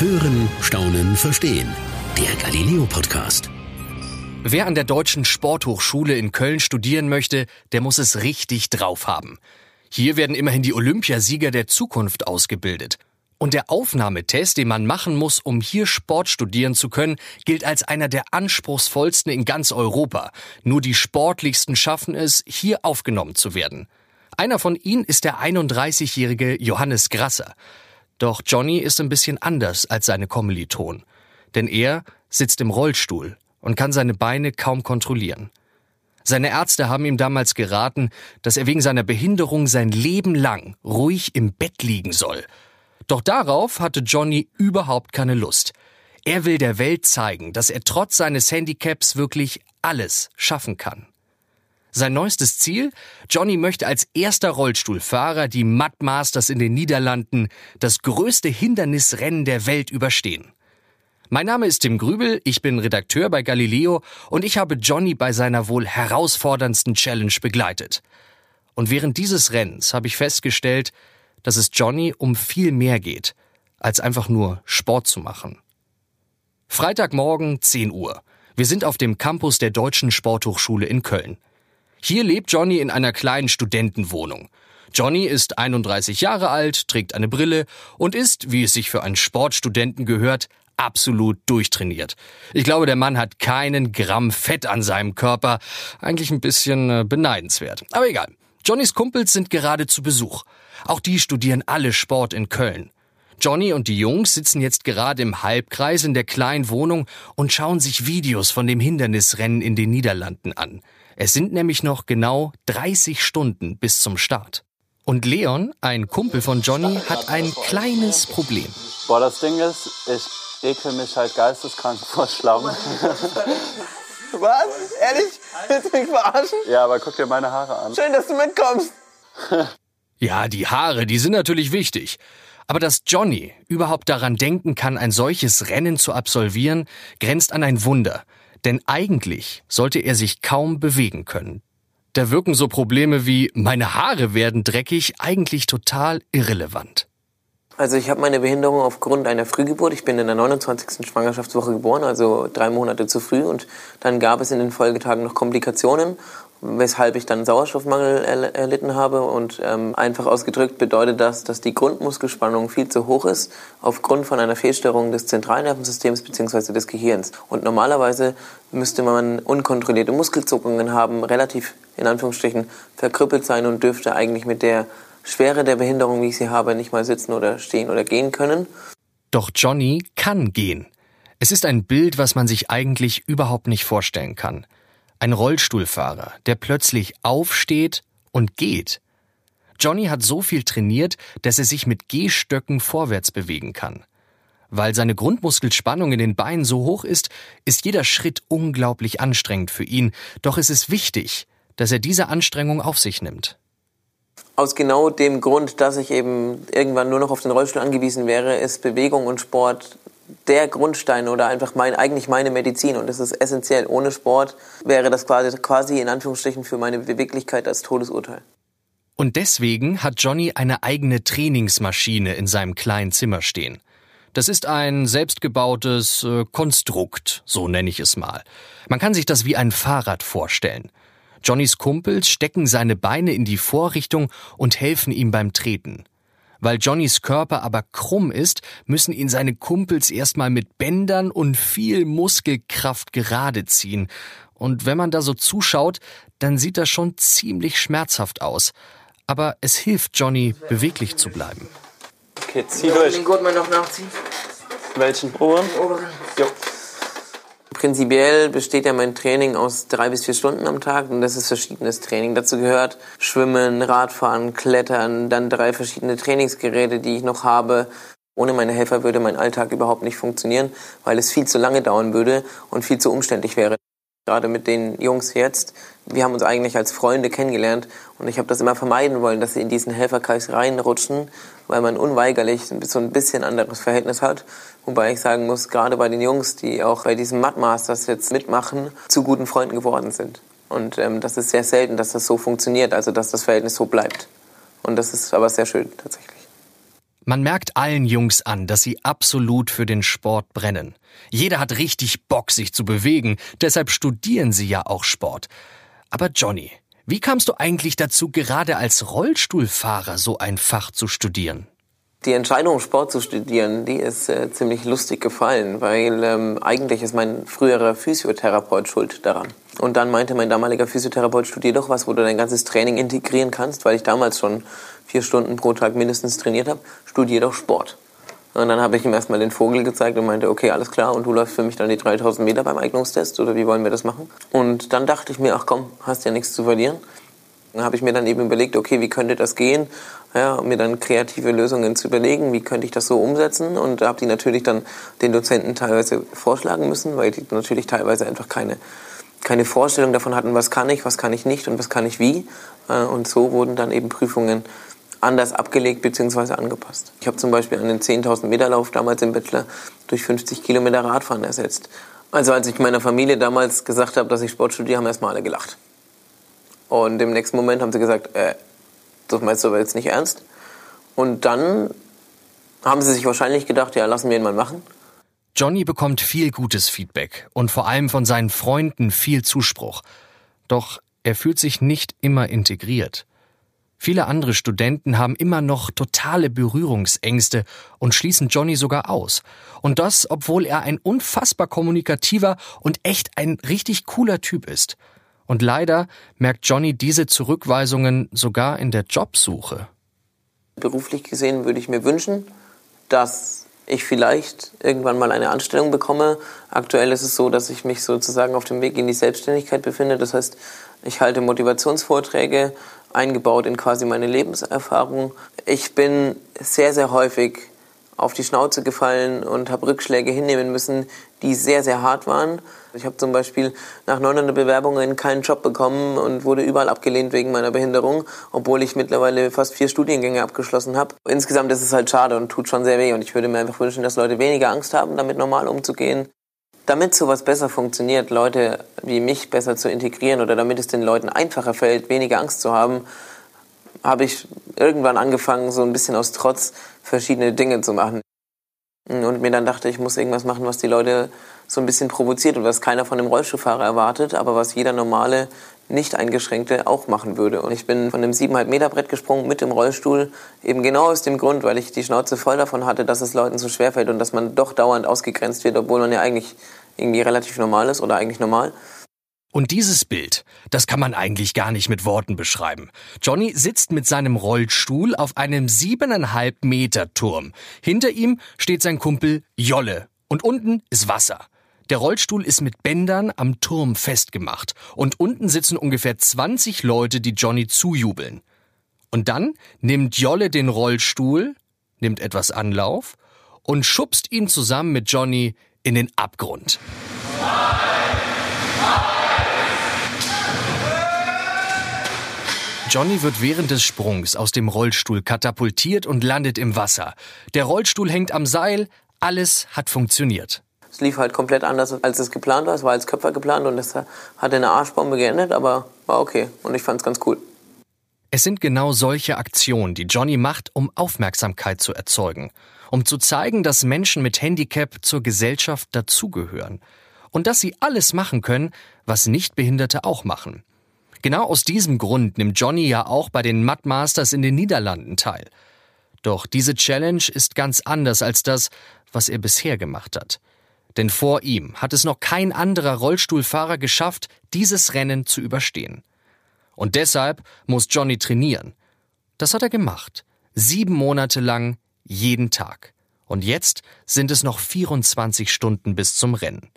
Hören, Staunen, Verstehen. Der Galileo Podcast. Wer an der Deutschen Sporthochschule in Köln studieren möchte, der muss es richtig drauf haben. Hier werden immerhin die Olympiasieger der Zukunft ausgebildet. Und der Aufnahmetest, den man machen muss, um hier Sport studieren zu können, gilt als einer der anspruchsvollsten in ganz Europa. Nur die sportlichsten schaffen es, hier aufgenommen zu werden. Einer von ihnen ist der 31-jährige Johannes Grasser. Doch Johnny ist ein bisschen anders als seine Kommilitonen. Denn er sitzt im Rollstuhl und kann seine Beine kaum kontrollieren. Seine Ärzte haben ihm damals geraten, dass er wegen seiner Behinderung sein Leben lang ruhig im Bett liegen soll – doch darauf hatte Johnny überhaupt keine Lust. Er will der Welt zeigen, dass er trotz seines Handicaps wirklich alles schaffen kann. Sein neuestes Ziel? Johnny möchte als erster Rollstuhlfahrer die Mud Masters in den Niederlanden, das größte Hindernisrennen der Welt, überstehen. Mein Name ist Tim Grübel, ich bin Redakteur bei Galileo und ich habe Johnny bei seiner wohl herausforderndsten Challenge begleitet. Und während dieses Rennens habe ich festgestellt, dass es Johnny um viel mehr geht, als einfach nur Sport zu machen. Freitagmorgen 10 Uhr. Wir sind auf dem Campus der Deutschen Sporthochschule in Köln. Hier lebt Johnny in einer kleinen Studentenwohnung. Johnny ist 31 Jahre alt, trägt eine Brille und ist, wie es sich für einen Sportstudenten gehört, absolut durchtrainiert. Ich glaube, der Mann hat keinen Gramm Fett an seinem Körper. Eigentlich ein bisschen äh, beneidenswert. Aber egal. Johnnys Kumpels sind gerade zu Besuch. Auch die studieren alle Sport in Köln. Johnny und die Jungs sitzen jetzt gerade im Halbkreis in der kleinen Wohnung und schauen sich Videos von dem Hindernisrennen in den Niederlanden an. Es sind nämlich noch genau 30 Stunden bis zum Start. Und Leon, ein Kumpel von Johnny, hat ein kleines Problem. Boah, das Ding ist, ich ekel mich halt geisteskrank vor Schlamm. Was? Ehrlich? Willst du mich verarschen? Ja, aber guck dir meine Haare an. Schön, dass du mitkommst. Ja, die Haare, die sind natürlich wichtig. Aber dass Johnny überhaupt daran denken kann, ein solches Rennen zu absolvieren, grenzt an ein Wunder. Denn eigentlich sollte er sich kaum bewegen können. Da wirken so Probleme wie meine Haare werden dreckig eigentlich total irrelevant. Also ich habe meine Behinderung aufgrund einer Frühgeburt. Ich bin in der 29. Schwangerschaftswoche geboren, also drei Monate zu früh. Und dann gab es in den Folgetagen noch Komplikationen weshalb ich dann Sauerstoffmangel erlitten habe. Und ähm, einfach ausgedrückt bedeutet das, dass die Grundmuskelspannung viel zu hoch ist aufgrund von einer Fehlstörung des Zentralnervensystems bzw. des Gehirns. Und normalerweise müsste man unkontrollierte Muskelzuckungen haben, relativ in Anführungsstrichen verkrüppelt sein und dürfte eigentlich mit der Schwere der Behinderung, wie ich sie habe, nicht mal sitzen oder stehen oder gehen können. Doch Johnny kann gehen. Es ist ein Bild, was man sich eigentlich überhaupt nicht vorstellen kann. Ein Rollstuhlfahrer, der plötzlich aufsteht und geht. Johnny hat so viel trainiert, dass er sich mit Gehstöcken vorwärts bewegen kann. Weil seine Grundmuskelspannung in den Beinen so hoch ist, ist jeder Schritt unglaublich anstrengend für ihn, doch es ist wichtig, dass er diese Anstrengung auf sich nimmt. Aus genau dem Grund, dass ich eben irgendwann nur noch auf den Rollstuhl angewiesen wäre, ist Bewegung und Sport der Grundstein oder einfach mein, eigentlich meine Medizin und das ist essentiell. Ohne Sport wäre das quasi, quasi in Anführungsstrichen für meine Beweglichkeit als Todesurteil. Und deswegen hat Johnny eine eigene Trainingsmaschine in seinem kleinen Zimmer stehen. Das ist ein selbstgebautes äh, Konstrukt, so nenne ich es mal. Man kann sich das wie ein Fahrrad vorstellen. Johnnys Kumpels stecken seine Beine in die Vorrichtung und helfen ihm beim Treten. Weil Johnnys Körper aber krumm ist, müssen ihn seine Kumpels erstmal mit Bändern und viel Muskelkraft gerade ziehen. Und wenn man da so zuschaut, dann sieht das schon ziemlich schmerzhaft aus. Aber es hilft Johnny, beweglich zu bleiben. Okay, zieh durch. Den Gurt mal noch nachziehen. Welchen oberen? Oberen. Jo. Prinzipiell besteht ja mein Training aus drei bis vier Stunden am Tag und das ist verschiedenes Training. Dazu gehört Schwimmen, Radfahren, Klettern, dann drei verschiedene Trainingsgeräte, die ich noch habe. Ohne meine Helfer würde mein Alltag überhaupt nicht funktionieren, weil es viel zu lange dauern würde und viel zu umständlich wäre gerade mit den Jungs jetzt. Wir haben uns eigentlich als Freunde kennengelernt und ich habe das immer vermeiden wollen, dass sie in diesen Helferkreis reinrutschen, weil man unweigerlich so ein bisschen anderes Verhältnis hat. Wobei ich sagen muss, gerade bei den Jungs, die auch bei diesem Mud Masters jetzt mitmachen, zu guten Freunden geworden sind. Und ähm, das ist sehr selten, dass das so funktioniert, also dass das Verhältnis so bleibt. Und das ist aber sehr schön tatsächlich. Man merkt allen Jungs an, dass sie absolut für den Sport brennen. Jeder hat richtig Bock, sich zu bewegen, deshalb studieren sie ja auch Sport. Aber Johnny, wie kamst du eigentlich dazu, gerade als Rollstuhlfahrer so ein Fach zu studieren? Die Entscheidung, Sport zu studieren, die ist äh, ziemlich lustig gefallen, weil ähm, eigentlich ist mein früherer Physiotherapeut schuld daran. Und dann meinte mein damaliger Physiotherapeut, studier doch was, wo du dein ganzes Training integrieren kannst, weil ich damals schon vier Stunden pro Tag mindestens trainiert habe, studier doch Sport. Und dann habe ich ihm erstmal den Vogel gezeigt und meinte, okay, alles klar, und du läufst für mich dann die 3000 Meter beim Eignungstest oder wie wollen wir das machen? Und dann dachte ich mir, ach komm, hast ja nichts zu verlieren. Dann habe ich mir dann eben überlegt, okay, wie könnte das gehen? Ja, um mir dann kreative Lösungen zu überlegen, wie könnte ich das so umsetzen? Und habe die natürlich dann den Dozenten teilweise vorschlagen müssen, weil die natürlich teilweise einfach keine, keine Vorstellung davon hatten, was kann ich, was kann ich nicht und was kann ich wie. Äh, und so wurden dann eben Prüfungen anders abgelegt bzw. angepasst. Ich habe zum Beispiel einen 10.000 Meter Lauf damals im Bachelor durch 50 Kilometer Radfahren ersetzt. Also als ich meiner Familie damals gesagt habe, dass ich Sport studiere, haben erstmal alle gelacht. Und im nächsten Moment haben sie gesagt, äh, das meinst du aber jetzt nicht ernst? Und dann haben sie sich wahrscheinlich gedacht, ja, lassen wir ihn mal machen. Johnny bekommt viel gutes Feedback und vor allem von seinen Freunden viel Zuspruch. Doch er fühlt sich nicht immer integriert. Viele andere Studenten haben immer noch totale Berührungsängste und schließen Johnny sogar aus. Und das, obwohl er ein unfassbar kommunikativer und echt ein richtig cooler Typ ist. Und leider merkt Johnny diese Zurückweisungen sogar in der Jobsuche. Beruflich gesehen würde ich mir wünschen, dass ich vielleicht irgendwann mal eine Anstellung bekomme. Aktuell ist es so, dass ich mich sozusagen auf dem Weg in die Selbstständigkeit befinde. Das heißt, ich halte Motivationsvorträge eingebaut in quasi meine Lebenserfahrung. Ich bin sehr, sehr häufig auf die Schnauze gefallen und habe Rückschläge hinnehmen müssen, die sehr, sehr hart waren. Ich habe zum Beispiel nach 900 Bewerbungen keinen Job bekommen und wurde überall abgelehnt wegen meiner Behinderung, obwohl ich mittlerweile fast vier Studiengänge abgeschlossen habe. Insgesamt ist es halt schade und tut schon sehr weh und ich würde mir einfach wünschen, dass Leute weniger Angst haben, damit normal umzugehen. Damit sowas besser funktioniert, Leute wie mich besser zu integrieren oder damit es den Leuten einfacher fällt, weniger Angst zu haben, habe ich irgendwann angefangen, so ein bisschen aus Trotz verschiedene Dinge zu machen. Und mir dann dachte, ich muss irgendwas machen, was die Leute so ein bisschen provoziert und was keiner von dem Rollstuhlfahrer erwartet, aber was jeder normale, nicht eingeschränkte auch machen würde. Und ich bin von dem 7,5 Meter Brett gesprungen mit dem Rollstuhl, eben genau aus dem Grund, weil ich die Schnauze voll davon hatte, dass es Leuten so schwer fällt und dass man doch dauernd ausgegrenzt wird, obwohl man ja eigentlich irgendwie relativ normal ist oder eigentlich normal. Und dieses Bild, das kann man eigentlich gar nicht mit Worten beschreiben. Johnny sitzt mit seinem Rollstuhl auf einem siebeneinhalb Meter Turm. Hinter ihm steht sein Kumpel Jolle. Und unten ist Wasser. Der Rollstuhl ist mit Bändern am Turm festgemacht. Und unten sitzen ungefähr 20 Leute, die Johnny zujubeln. Und dann nimmt Jolle den Rollstuhl, nimmt etwas Anlauf und schubst ihn zusammen mit Johnny in den Abgrund. Johnny wird während des Sprungs aus dem Rollstuhl katapultiert und landet im Wasser. Der Rollstuhl hängt am Seil, alles hat funktioniert. Es lief halt komplett anders, als es geplant war. Es war als Köpfer geplant und es hat eine Arschbombe geendet, aber war okay und ich fand es ganz cool. Es sind genau solche Aktionen, die Johnny macht, um Aufmerksamkeit zu erzeugen, um zu zeigen, dass Menschen mit Handicap zur Gesellschaft dazugehören und dass sie alles machen können, was Nichtbehinderte auch machen. Genau aus diesem Grund nimmt Johnny ja auch bei den Mud Masters in den Niederlanden teil. Doch diese Challenge ist ganz anders als das, was er bisher gemacht hat. Denn vor ihm hat es noch kein anderer Rollstuhlfahrer geschafft, dieses Rennen zu überstehen. Und deshalb muss Johnny trainieren. Das hat er gemacht. Sieben Monate lang, jeden Tag. Und jetzt sind es noch 24 Stunden bis zum Rennen.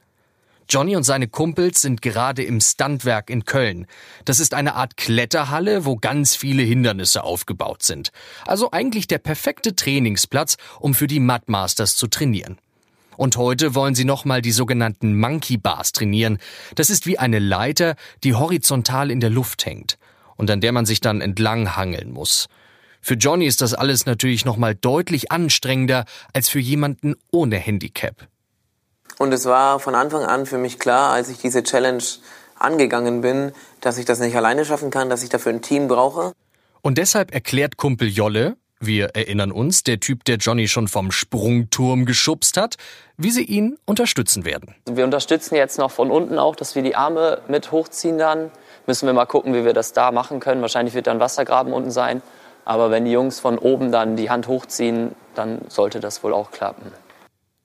Johnny und seine Kumpels sind gerade im Standwerk in Köln. Das ist eine Art Kletterhalle, wo ganz viele Hindernisse aufgebaut sind. Also eigentlich der perfekte Trainingsplatz, um für die Mud Masters zu trainieren. Und heute wollen sie nochmal die sogenannten Monkey Bars trainieren. Das ist wie eine Leiter, die horizontal in der Luft hängt und an der man sich dann entlang hangeln muss. Für Johnny ist das alles natürlich nochmal deutlich anstrengender als für jemanden ohne Handicap. Und es war von Anfang an für mich klar, als ich diese Challenge angegangen bin, dass ich das nicht alleine schaffen kann, dass ich dafür ein Team brauche. Und deshalb erklärt Kumpel Jolle, Wir erinnern uns, der Typ, der Johnny schon vom Sprungturm geschubst hat, wie sie ihn unterstützen werden. Wir unterstützen jetzt noch von unten auch, dass wir die Arme mit hochziehen dann. Müssen wir mal gucken, wie wir das da machen können. Wahrscheinlich wird da ein Wassergraben unten sein. Aber wenn die Jungs von oben dann die Hand hochziehen, dann sollte das wohl auch klappen.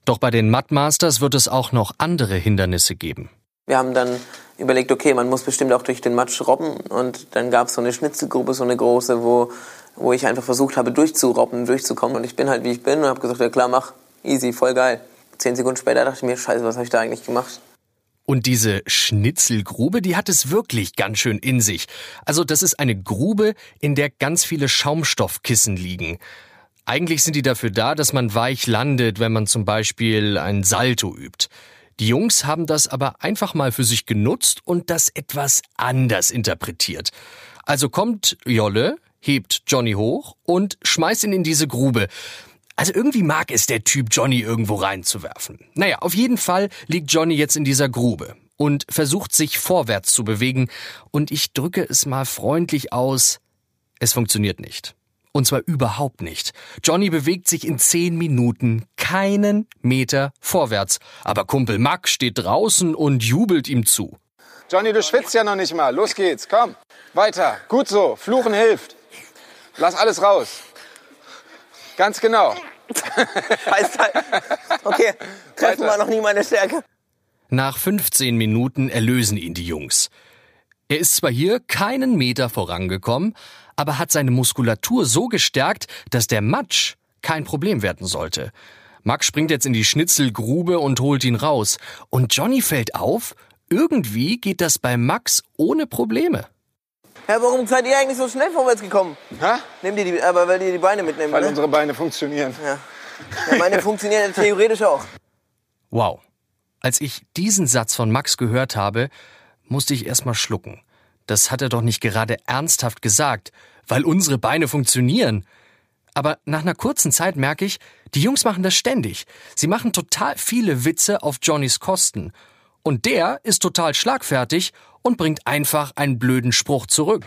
Doch bei den Mudmasters wird es auch noch andere Hindernisse geben. Wir haben dann überlegt, okay, man muss bestimmt auch durch den Matsch robben. Und dann gab es so eine Schnitzelgruppe, so eine große, wo, wo ich einfach versucht habe, durchzurobben, durchzukommen. Und ich bin halt, wie ich bin und habe gesagt, ja klar, mach, easy, voll geil. Zehn Sekunden später dachte ich mir, scheiße, was habe ich da eigentlich gemacht? Und diese Schnitzelgrube, die hat es wirklich ganz schön in sich. Also das ist eine Grube, in der ganz viele Schaumstoffkissen liegen. Eigentlich sind die dafür da, dass man weich landet, wenn man zum Beispiel ein Salto übt. Die Jungs haben das aber einfach mal für sich genutzt und das etwas anders interpretiert. Also kommt Jolle, hebt Johnny hoch und schmeißt ihn in diese Grube. Also irgendwie mag es der Typ, Johnny irgendwo reinzuwerfen. Naja, auf jeden Fall liegt Johnny jetzt in dieser Grube und versucht sich vorwärts zu bewegen. Und ich drücke es mal freundlich aus. Es funktioniert nicht. Und zwar überhaupt nicht. Johnny bewegt sich in zehn Minuten keinen Meter vorwärts. Aber Kumpel Max steht draußen und jubelt ihm zu. Johnny, du schwitzt ja noch nicht mal. Los geht's, komm. Weiter. Gut so. Fluchen hilft. Lass alles raus. Ganz genau. Heißt halt, okay, treffen wir noch nie meine Stärke. Nach 15 Minuten erlösen ihn die Jungs. Er ist zwar hier keinen Meter vorangekommen, aber hat seine Muskulatur so gestärkt, dass der Matsch kein Problem werden sollte. Max springt jetzt in die Schnitzelgrube und holt ihn raus. Und Johnny fällt auf, irgendwie geht das bei Max ohne Probleme. Ja, warum seid ihr eigentlich so schnell vorwärts gekommen? Ha? Nehmt ihr die, aber weil ihr die Beine mitnehmt, Weil ne? unsere Beine funktionieren. Ja. ja, meine funktionieren theoretisch auch. Wow. Als ich diesen Satz von Max gehört habe, musste ich erstmal schlucken. Das hat er doch nicht gerade ernsthaft gesagt, weil unsere Beine funktionieren. Aber nach einer kurzen Zeit merke ich, die Jungs machen das ständig. Sie machen total viele Witze auf Johnnys Kosten. Und der ist total schlagfertig und bringt einfach einen blöden Spruch zurück.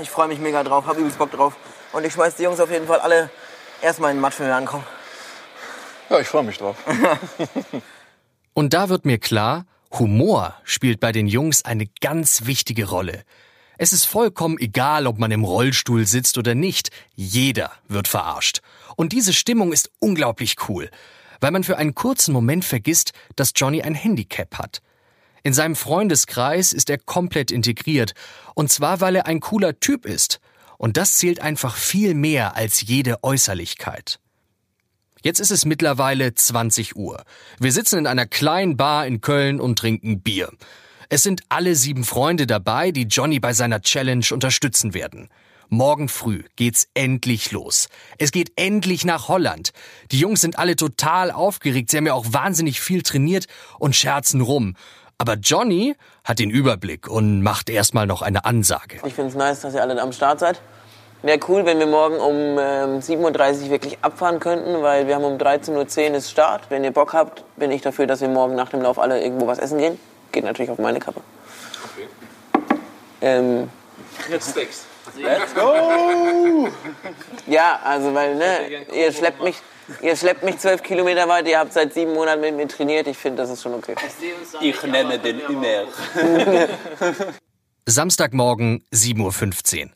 Ich freue mich mega drauf, hab übelst Bock drauf. Und ich schmeiß die Jungs auf jeden Fall alle erstmal in den Matsch, wenn wir ankommen. Ja, ich freue mich drauf. Und da wird mir klar, Humor spielt bei den Jungs eine ganz wichtige Rolle. Es ist vollkommen egal, ob man im Rollstuhl sitzt oder nicht. Jeder wird verarscht. Und diese Stimmung ist unglaublich cool, weil man für einen kurzen Moment vergisst, dass Johnny ein Handicap hat. In seinem Freundeskreis ist er komplett integriert. Und zwar, weil er ein cooler Typ ist. Und das zählt einfach viel mehr als jede Äußerlichkeit. Jetzt ist es mittlerweile 20 Uhr. Wir sitzen in einer kleinen Bar in Köln und trinken Bier. Es sind alle sieben Freunde dabei, die Johnny bei seiner Challenge unterstützen werden. Morgen früh geht's endlich los. Es geht endlich nach Holland. Die Jungs sind alle total aufgeregt. Sie haben ja auch wahnsinnig viel trainiert und scherzen rum. Aber Johnny hat den Überblick und macht erstmal noch eine Ansage. Ich finde es nice, dass ihr alle am Start seid. Wäre cool, wenn wir morgen um ähm, 7.30 Uhr wirklich abfahren könnten, weil wir haben um 13.10 Uhr ist Start. Wenn ihr Bock habt, bin ich dafür, dass wir morgen nach dem Lauf alle irgendwo was essen gehen. Geht natürlich auf meine Kappe. Okay. Ähm, Jetzt Steaks. Let's go! ja, also weil, ne, ihr schleppt mich, ihr schleppt mich zwölf Kilometer weit, ihr habt seit sieben Monaten mit mir trainiert, ich finde, das ist schon okay. Ich nenne den immer. Samstagmorgen 7.15 Uhr.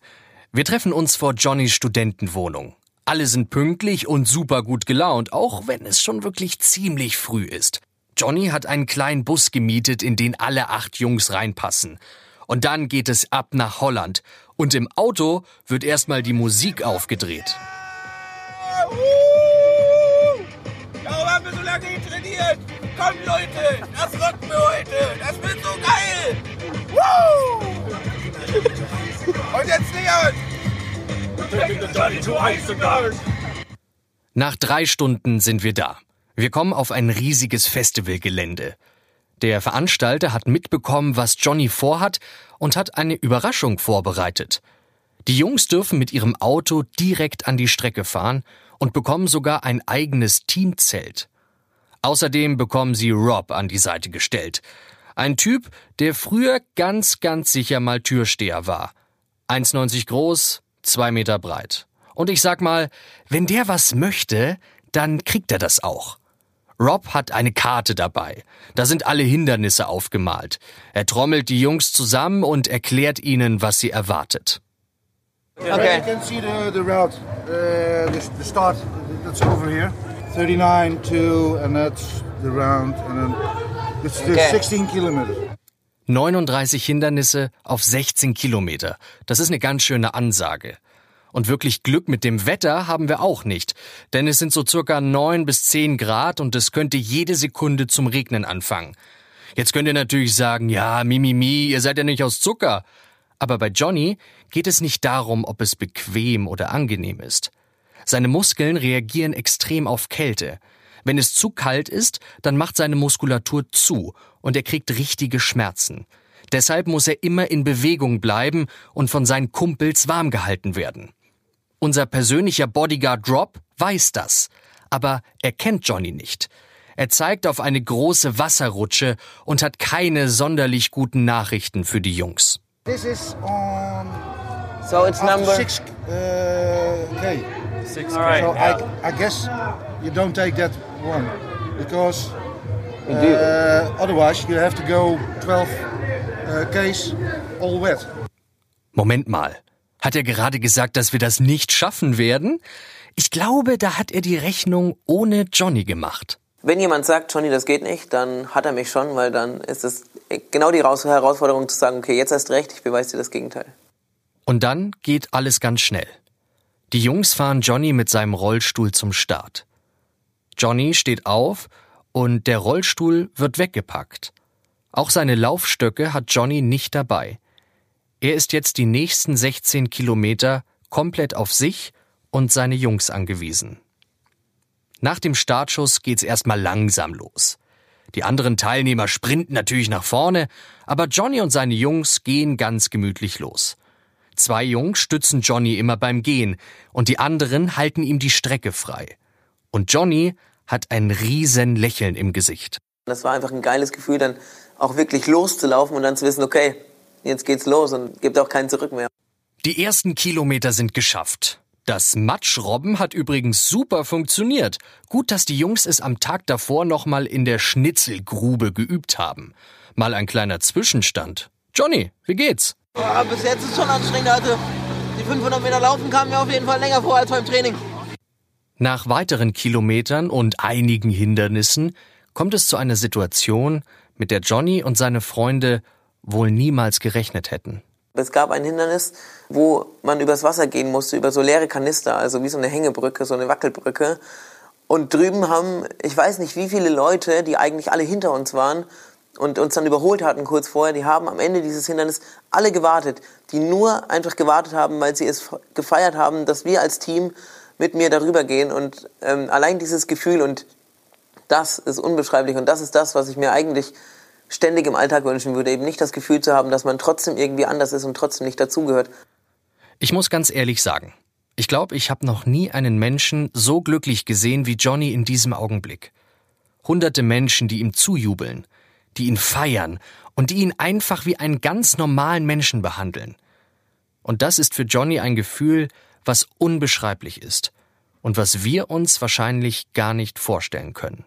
Wir treffen uns vor Johnnys Studentenwohnung. Alle sind pünktlich und super gut gelaunt, auch wenn es schon wirklich ziemlich früh ist. Johnny hat einen kleinen Bus gemietet, in den alle acht Jungs reinpassen. Und dann geht es ab nach Holland. Und im Auto wird erstmal die Musik aufgedreht. Warum trainiert? Komm Leute, das rocken wir heute. Das wird so geil. Woo! Und jetzt Leon. Nach drei Stunden sind wir da. Wir kommen auf ein riesiges Festivalgelände. Der Veranstalter hat mitbekommen, was Johnny vorhat und hat eine Überraschung vorbereitet. Die Jungs dürfen mit ihrem Auto direkt an die Strecke fahren und bekommen sogar ein eigenes Teamzelt. Außerdem bekommen sie Rob an die Seite gestellt. Ein Typ, der früher ganz, ganz sicher mal Türsteher war. 1,90 groß, zwei Meter breit. Und ich sag mal, wenn der was möchte, dann kriegt er das auch. Rob hat eine Karte dabei. Da sind alle Hindernisse aufgemalt. Er trommelt die Jungs zusammen und erklärt ihnen, was sie erwartet. Okay. You can see the, the route, uh, the, the start, that's over here. 39, 2, and that's the round, and then it's the Okay. 16 kilometers. 39 Hindernisse auf 16 Kilometer. Das ist eine ganz schöne Ansage. Und wirklich Glück mit dem Wetter haben wir auch nicht, denn es sind so circa 9 bis 10 Grad und es könnte jede Sekunde zum Regnen anfangen. Jetzt könnt ihr natürlich sagen, ja, Mimimi, ihr seid ja nicht aus Zucker. Aber bei Johnny geht es nicht darum, ob es bequem oder angenehm ist. Seine Muskeln reagieren extrem auf Kälte. Wenn es zu kalt ist, dann macht seine Muskulatur zu und er kriegt richtige Schmerzen. Deshalb muss er immer in Bewegung bleiben und von seinen Kumpels warm gehalten werden. Unser persönlicher Bodyguard Drop weiß das, aber er kennt Johnny nicht. Er zeigt auf eine große Wasserrutsche und hat keine sonderlich guten Nachrichten für die Jungs. This is on So it's number. 6 uh, K. Six So I, I guess you don't take that one because uh, otherwise you have to go 12 uh, Ks all wet. Moment mal. Hat er gerade gesagt, dass wir das nicht schaffen werden? Ich glaube, da hat er die Rechnung ohne Johnny gemacht. Wenn jemand sagt, Johnny, das geht nicht, dann hat er mich schon, weil dann ist es genau die Raus- Herausforderung zu sagen, okay, jetzt hast recht, ich beweise dir das Gegenteil. Und dann geht alles ganz schnell. Die Jungs fahren Johnny mit seinem Rollstuhl zum Start. Johnny steht auf und der Rollstuhl wird weggepackt. Auch seine Laufstöcke hat Johnny nicht dabei. Er ist jetzt die nächsten 16 Kilometer komplett auf sich und seine Jungs angewiesen. Nach dem Startschuss geht's erstmal langsam los. Die anderen Teilnehmer sprinten natürlich nach vorne, aber Johnny und seine Jungs gehen ganz gemütlich los. Zwei Jungs stützen Johnny immer beim Gehen und die anderen halten ihm die Strecke frei. Und Johnny hat ein riesen Lächeln im Gesicht. Das war einfach ein geiles Gefühl, dann auch wirklich loszulaufen und dann zu wissen, okay, jetzt geht's los und gibt auch kein Zurück mehr. Die ersten Kilometer sind geschafft. Das Matschrobben hat übrigens super funktioniert. Gut, dass die Jungs es am Tag davor nochmal in der Schnitzelgrube geübt haben. Mal ein kleiner Zwischenstand. Johnny, wie geht's? Ja, bis jetzt ist es schon anstrengend. Also die 500 Meter Laufen kamen mir auf jeden Fall länger vor als beim Training. Nach weiteren Kilometern und einigen Hindernissen kommt es zu einer Situation, mit der Johnny und seine Freunde wohl niemals gerechnet hätten. Es gab ein Hindernis, wo man übers Wasser gehen musste, über so leere Kanister, also wie so eine Hängebrücke, so eine Wackelbrücke. Und drüben haben, ich weiß nicht wie viele Leute, die eigentlich alle hinter uns waren und uns dann überholt hatten kurz vorher, die haben am Ende dieses Hindernis alle gewartet, die nur einfach gewartet haben, weil sie es gefeiert haben, dass wir als Team mit mir darüber gehen. Und ähm, allein dieses Gefühl und das ist unbeschreiblich und das ist das, was ich mir eigentlich ständig im Alltag wünschen würde, eben nicht das Gefühl zu haben, dass man trotzdem irgendwie anders ist und trotzdem nicht dazugehört. Ich muss ganz ehrlich sagen, ich glaube, ich habe noch nie einen Menschen so glücklich gesehen wie Johnny in diesem Augenblick. Hunderte Menschen, die ihm zujubeln, die ihn feiern und die ihn einfach wie einen ganz normalen Menschen behandeln. Und das ist für Johnny ein Gefühl, was unbeschreiblich ist und was wir uns wahrscheinlich gar nicht vorstellen können.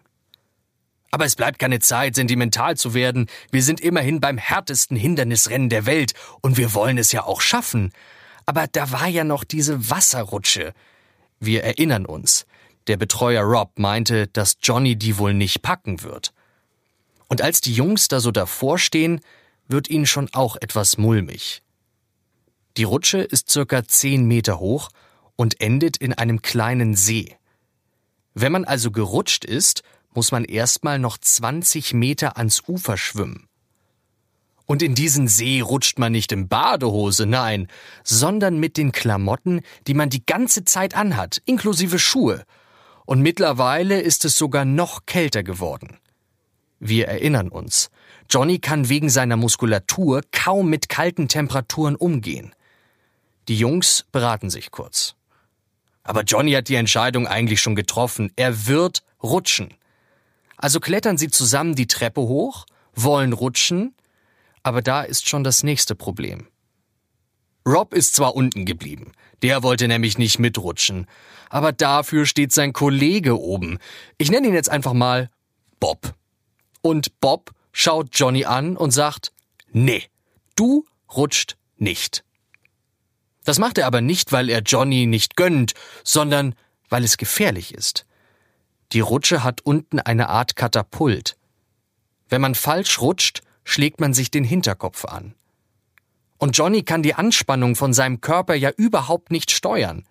Aber es bleibt keine Zeit, sentimental zu werden. Wir sind immerhin beim härtesten Hindernisrennen der Welt und wir wollen es ja auch schaffen. Aber da war ja noch diese Wasserrutsche. Wir erinnern uns. Der Betreuer Rob meinte, dass Johnny die wohl nicht packen wird. Und als die Jungs da so davor stehen, wird ihnen schon auch etwas mulmig. Die Rutsche ist circa zehn Meter hoch und endet in einem kleinen See. Wenn man also gerutscht ist, muss man erstmal noch 20 Meter ans Ufer schwimmen. Und in diesen See rutscht man nicht in Badehose, nein, sondern mit den Klamotten, die man die ganze Zeit anhat, inklusive Schuhe. Und mittlerweile ist es sogar noch kälter geworden. Wir erinnern uns. Johnny kann wegen seiner Muskulatur kaum mit kalten Temperaturen umgehen. Die Jungs beraten sich kurz. Aber Johnny hat die Entscheidung eigentlich schon getroffen. Er wird rutschen. Also klettern sie zusammen die Treppe hoch, wollen rutschen, aber da ist schon das nächste Problem. Rob ist zwar unten geblieben, der wollte nämlich nicht mitrutschen, aber dafür steht sein Kollege oben. Ich nenne ihn jetzt einfach mal Bob. Und Bob schaut Johnny an und sagt, nee, du rutscht nicht. Das macht er aber nicht, weil er Johnny nicht gönnt, sondern weil es gefährlich ist. Die Rutsche hat unten eine Art Katapult. Wenn man falsch rutscht, schlägt man sich den Hinterkopf an. Und Johnny kann die Anspannung von seinem Körper ja überhaupt nicht steuern.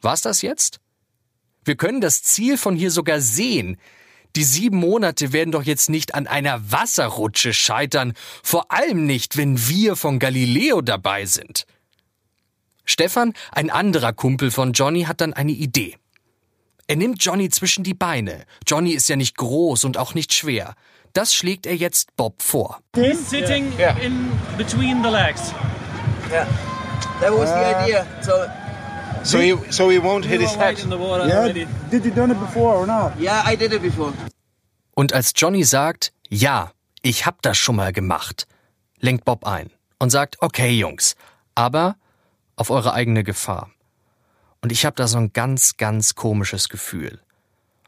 War's das jetzt? Wir können das Ziel von hier sogar sehen. Die sieben Monate werden doch jetzt nicht an einer Wasserrutsche scheitern, vor allem nicht, wenn wir von Galileo dabei sind. Stefan, ein anderer Kumpel von Johnny, hat dann eine Idee. Er nimmt Johnny zwischen die Beine. Johnny ist ja nicht groß und auch nicht schwer. Das schlägt er jetzt Bob vor. He's sitting Yeah. in between the legs. Yeah, that was the idea. So, So he, so he won't hit his head. Yeah, did you done it before or not? yeah, I did it before. Und als Johnny sagt, ja, ich hab das schon mal gemacht, lenkt Bob ein und sagt, okay Jungs, aber auf eure eigene Gefahr. Und ich hab da so ein ganz, ganz komisches Gefühl.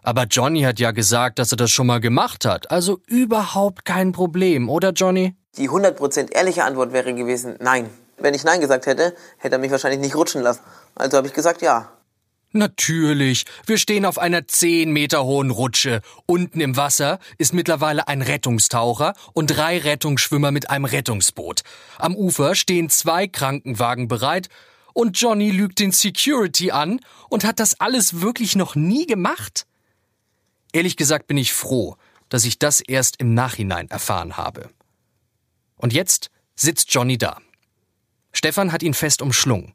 Aber Johnny hat ja gesagt, dass er das schon mal gemacht hat, also überhaupt kein Problem, oder Johnny? Die 100% ehrliche Antwort wäre gewesen, nein. Wenn ich Nein gesagt hätte, hätte er mich wahrscheinlich nicht rutschen lassen. Also habe ich gesagt, ja. Natürlich, wir stehen auf einer 10 Meter hohen Rutsche. Unten im Wasser ist mittlerweile ein Rettungstaucher und drei Rettungsschwimmer mit einem Rettungsboot. Am Ufer stehen zwei Krankenwagen bereit und Johnny lügt den Security an und hat das alles wirklich noch nie gemacht? Ehrlich gesagt bin ich froh, dass ich das erst im Nachhinein erfahren habe. Und jetzt sitzt Johnny da. Stefan hat ihn fest umschlungen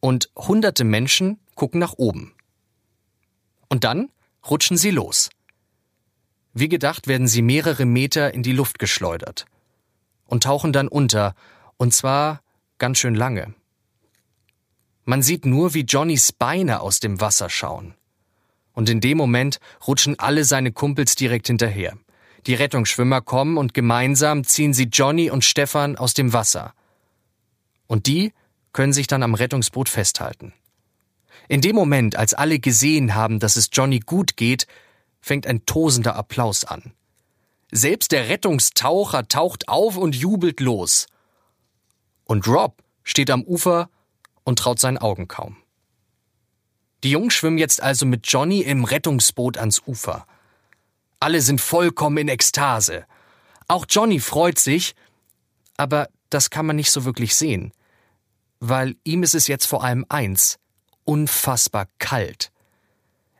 und hunderte Menschen gucken nach oben. Und dann rutschen sie los. Wie gedacht werden sie mehrere Meter in die Luft geschleudert und tauchen dann unter, und zwar ganz schön lange. Man sieht nur, wie Johnnys Beine aus dem Wasser schauen. Und in dem Moment rutschen alle seine Kumpels direkt hinterher. Die Rettungsschwimmer kommen und gemeinsam ziehen sie Johnny und Stefan aus dem Wasser. Und die können sich dann am Rettungsboot festhalten. In dem Moment, als alle gesehen haben, dass es Johnny gut geht, fängt ein tosender Applaus an. Selbst der Rettungstaucher taucht auf und jubelt los. Und Rob steht am Ufer und traut seinen Augen kaum. Die Jungs schwimmen jetzt also mit Johnny im Rettungsboot ans Ufer. Alle sind vollkommen in Ekstase. Auch Johnny freut sich, aber das kann man nicht so wirklich sehen, weil ihm ist es jetzt vor allem eins, unfassbar kalt.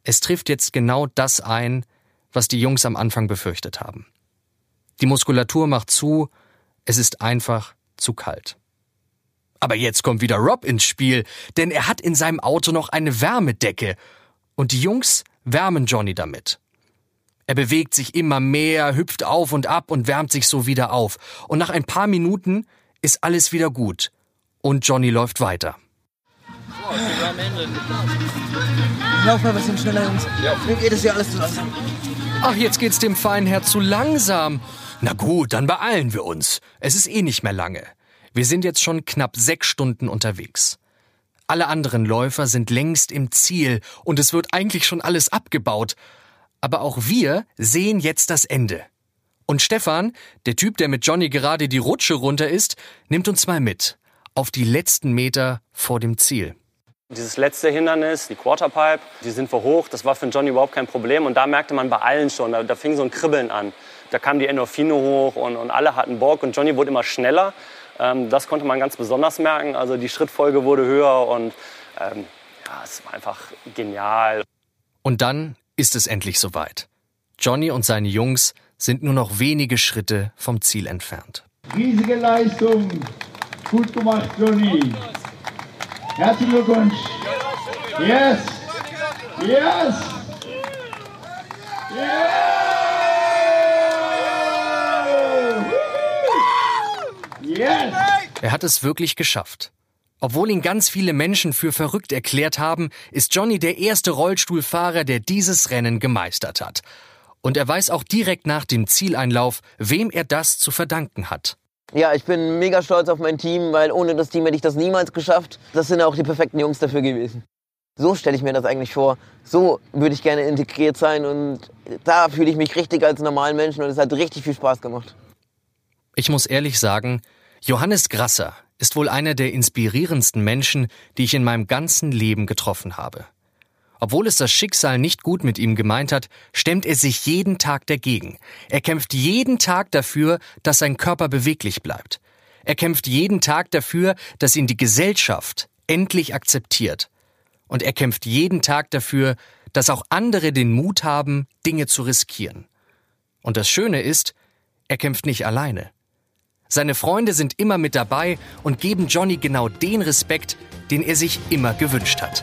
Es trifft jetzt genau das ein, was die Jungs am Anfang befürchtet haben. Die Muskulatur macht zu, es ist einfach zu kalt. Aber jetzt kommt wieder Rob ins Spiel, denn er hat in seinem Auto noch eine Wärmedecke und die Jungs wärmen Johnny damit. Er bewegt sich immer mehr, hüpft auf und ab und wärmt sich so wieder auf. Und nach ein paar Minuten ist alles wieder gut und Johnny läuft weiter. Lauf mal ein bisschen schneller, Jungs. Mir geht es ja alles zu langsam. Ach, jetzt geht's dem feinen Herr zu langsam. Na gut, dann beeilen wir uns. Es ist eh nicht mehr lange. Wir sind jetzt schon knapp sechs Stunden unterwegs. Alle anderen Läufer sind längst im Ziel und es wird eigentlich schon alles abgebaut. Aber auch wir sehen jetzt das Ende. Und Stefan, der Typ, der mit Johnny gerade die Rutsche runter ist, nimmt uns mal mit. Auf die letzten Meter vor dem Ziel. Dieses letzte Hindernis, die Quarterpipe, die sind wir hoch. Das war für Johnny überhaupt kein Problem. Und da merkte man bei allen schon, da, da fing so ein Kribbeln an. Da kamen die Endorphine hoch und, und alle hatten Bock. Und Johnny wurde immer schneller. Ähm, das konnte man ganz besonders merken. Also die Schrittfolge wurde höher und ähm, ja, es war einfach genial. Und dann ist es endlich soweit. Johnny und seine Jungs sind nur noch wenige Schritte vom Ziel entfernt. Riesige Leistung. Gut gemacht, Johnny. Herzlichen Glückwunsch. Yes. Yes. Yes. Er hat es wirklich geschafft. Obwohl ihn ganz viele Menschen für verrückt erklärt haben, ist Johnny der erste Rollstuhlfahrer, der dieses Rennen gemeistert hat. Und er weiß auch direkt nach dem Zieleinlauf, wem er das zu verdanken hat. Ja, ich bin mega stolz auf mein Team, weil ohne das Team hätte ich das niemals geschafft. Das sind auch die perfekten Jungs dafür gewesen. So stelle ich mir das eigentlich vor. So würde ich gerne integriert sein und da fühle ich mich richtig als normalen Menschen und es hat richtig viel Spaß gemacht. Ich muss ehrlich sagen, Johannes Grasser ist wohl einer der inspirierendsten Menschen, die ich in meinem ganzen Leben getroffen habe. Obwohl es das Schicksal nicht gut mit ihm gemeint hat, stemmt er sich jeden Tag dagegen. Er kämpft jeden Tag dafür, dass sein Körper beweglich bleibt. Er kämpft jeden Tag dafür, dass ihn die Gesellschaft endlich akzeptiert. Und er kämpft jeden Tag dafür, dass auch andere den Mut haben, Dinge zu riskieren. Und das Schöne ist, er kämpft nicht alleine. Seine Freunde sind immer mit dabei und geben Johnny genau den Respekt, den er sich immer gewünscht hat.